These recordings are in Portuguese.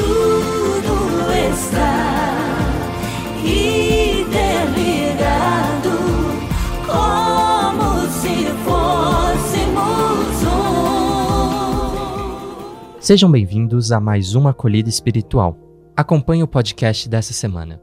tudo está interligado, como se fôssemos um. Sejam bem-vindos a mais uma acolhida espiritual. Acompanhe o podcast dessa semana.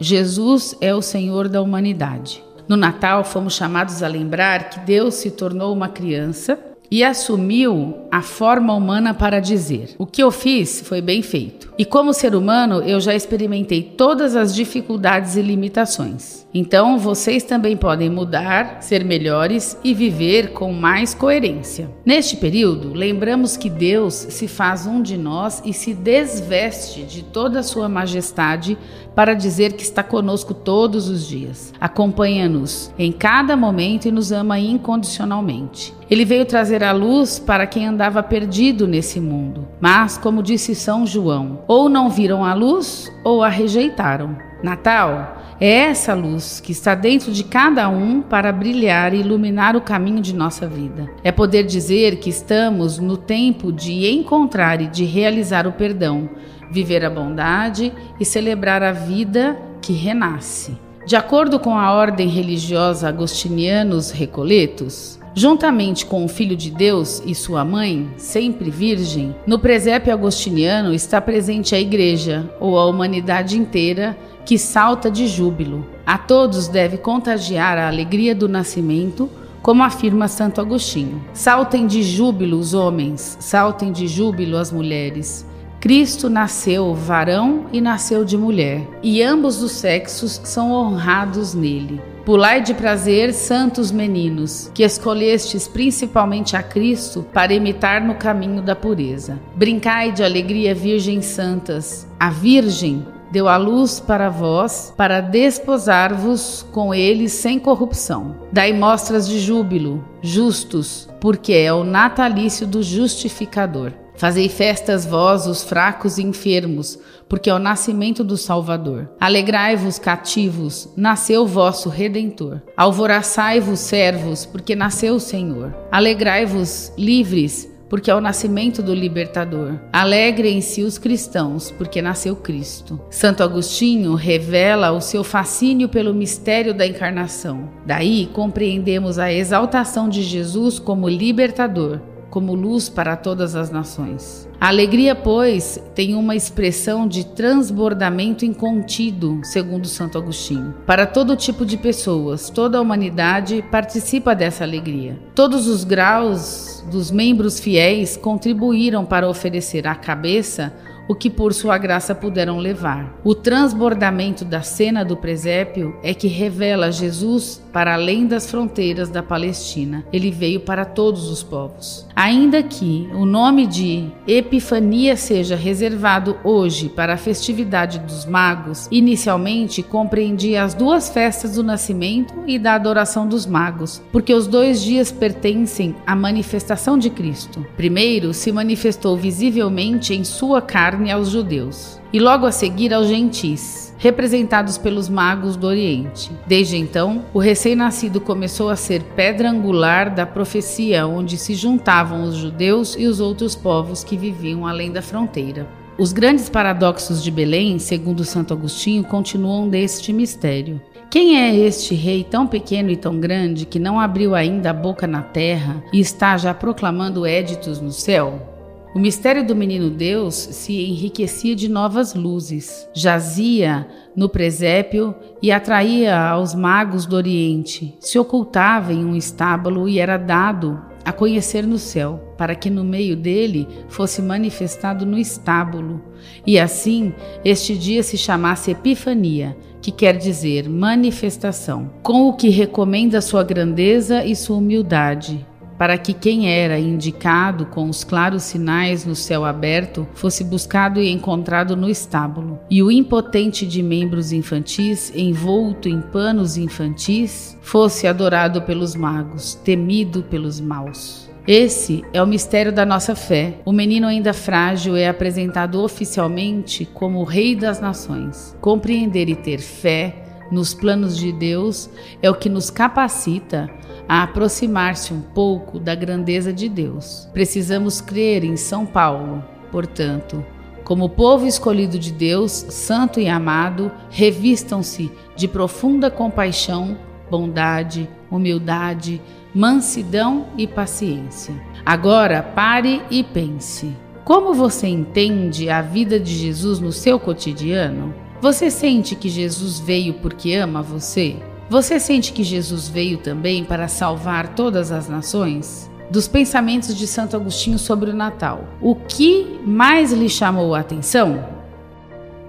Jesus é o Senhor da humanidade. No Natal, fomos chamados a lembrar que Deus se tornou uma criança e assumiu a forma humana para dizer: O que eu fiz foi bem feito. E como ser humano, eu já experimentei todas as dificuldades e limitações. Então, vocês também podem mudar, ser melhores e viver com mais coerência. Neste período, lembramos que Deus se faz um de nós e se desveste de toda a sua majestade para dizer que está conosco todos os dias, acompanha-nos em cada momento e nos ama incondicionalmente. Ele veio trazer a luz para quem andava perdido nesse mundo. Mas, como disse São João, ou não viram a luz ou a rejeitaram. Natal é essa luz que está dentro de cada um para brilhar e iluminar o caminho de nossa vida. É poder dizer que estamos no tempo de encontrar e de realizar o perdão, viver a bondade e celebrar a vida que renasce. De acordo com a ordem religiosa Agostinianos Recoletos, Juntamente com o Filho de Deus e sua mãe, sempre virgem, no presépio agostiniano está presente a Igreja, ou a humanidade inteira, que salta de júbilo. A todos deve contagiar a alegria do nascimento, como afirma Santo Agostinho. Saltem de júbilo os homens, saltem de júbilo as mulheres. Cristo nasceu varão e nasceu de mulher, e ambos os sexos são honrados nele. Pulai de prazer, santos meninos, que escolhestes principalmente a Cristo para imitar no caminho da pureza. Brincai de alegria, virgens santas. A Virgem deu a luz para vós, para desposar-vos com ele sem corrupção. Dai mostras de júbilo, justos, porque é o natalício do justificador. Fazei festas vós, os fracos e enfermos, porque é o nascimento do Salvador. Alegrai-vos, cativos, nasceu vosso Redentor. Alvoraçai-vos, servos, porque nasceu o Senhor. Alegrai-vos, livres, porque é o nascimento do libertador. Alegrem-se os cristãos, porque nasceu Cristo. Santo Agostinho revela o seu fascínio pelo mistério da encarnação. Daí compreendemos a exaltação de Jesus como libertador, como luz para todas as nações. A alegria, pois, tem uma expressão de transbordamento incontido, segundo Santo Agostinho. Para todo tipo de pessoas, toda a humanidade participa dessa alegria. Todos os graus dos membros fiéis contribuíram para oferecer à cabeça o que por sua graça puderam levar. O transbordamento da cena do presépio é que revela Jesus para além das fronteiras da Palestina. Ele veio para todos os povos. Ainda que o nome de Epifania seja reservado hoje para a festividade dos magos, inicialmente compreendia as duas festas do nascimento e da adoração dos magos, porque os dois dias pertencem à manifestação de Cristo. Primeiro se manifestou visivelmente em sua carne aos judeus, e logo a seguir aos gentis representados pelos magos do Oriente. Desde então, o recém-nascido começou a ser pedra angular da profecia onde se juntavam os judeus e os outros povos que viviam além da fronteira. Os grandes paradoxos de Belém, segundo Santo Agostinho, continuam deste mistério. Quem é este rei tão pequeno e tão grande que não abriu ainda a boca na terra e está já proclamando éditos no céu? O mistério do menino Deus se enriquecia de novas luzes, jazia no presépio e atraía aos magos do Oriente, se ocultava em um estábulo e era dado a conhecer no céu, para que no meio dele fosse manifestado no estábulo. E assim, este dia se chamasse Epifania, que quer dizer manifestação, com o que recomenda sua grandeza e sua humildade, para que quem era indicado com os claros sinais no céu aberto fosse buscado e encontrado no estábulo, e o impotente de membros infantis, envolto em panos infantis, fosse adorado pelos magos, temido pelos maus. Esse é o mistério da nossa fé. O menino ainda frágil é apresentado oficialmente como o Rei das Nações. Compreender e ter fé nos planos de Deus é o que nos capacita a aproximar-se um pouco da grandeza de Deus. Precisamos crer em São Paulo, portanto, Como povo escolhido de Deus, santo e amado, revistam-se de profunda compaixão, bondade, humildade, mansidão e paciência. Agora pare e pense. Como você entende a vida de Jesus no seu cotidiano? Você sente que Jesus veio porque ama você? Você sente que Jesus veio também para salvar todas as nações? Dos pensamentos de Santo Agostinho sobre o Natal, o que mais lhe chamou a atenção?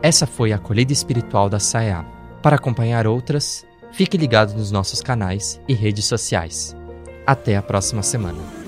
Essa foi a acolhida espiritual da SAEA. Para acompanhar outras, fique ligado nos nossos canais e redes sociais. Até a próxima semana.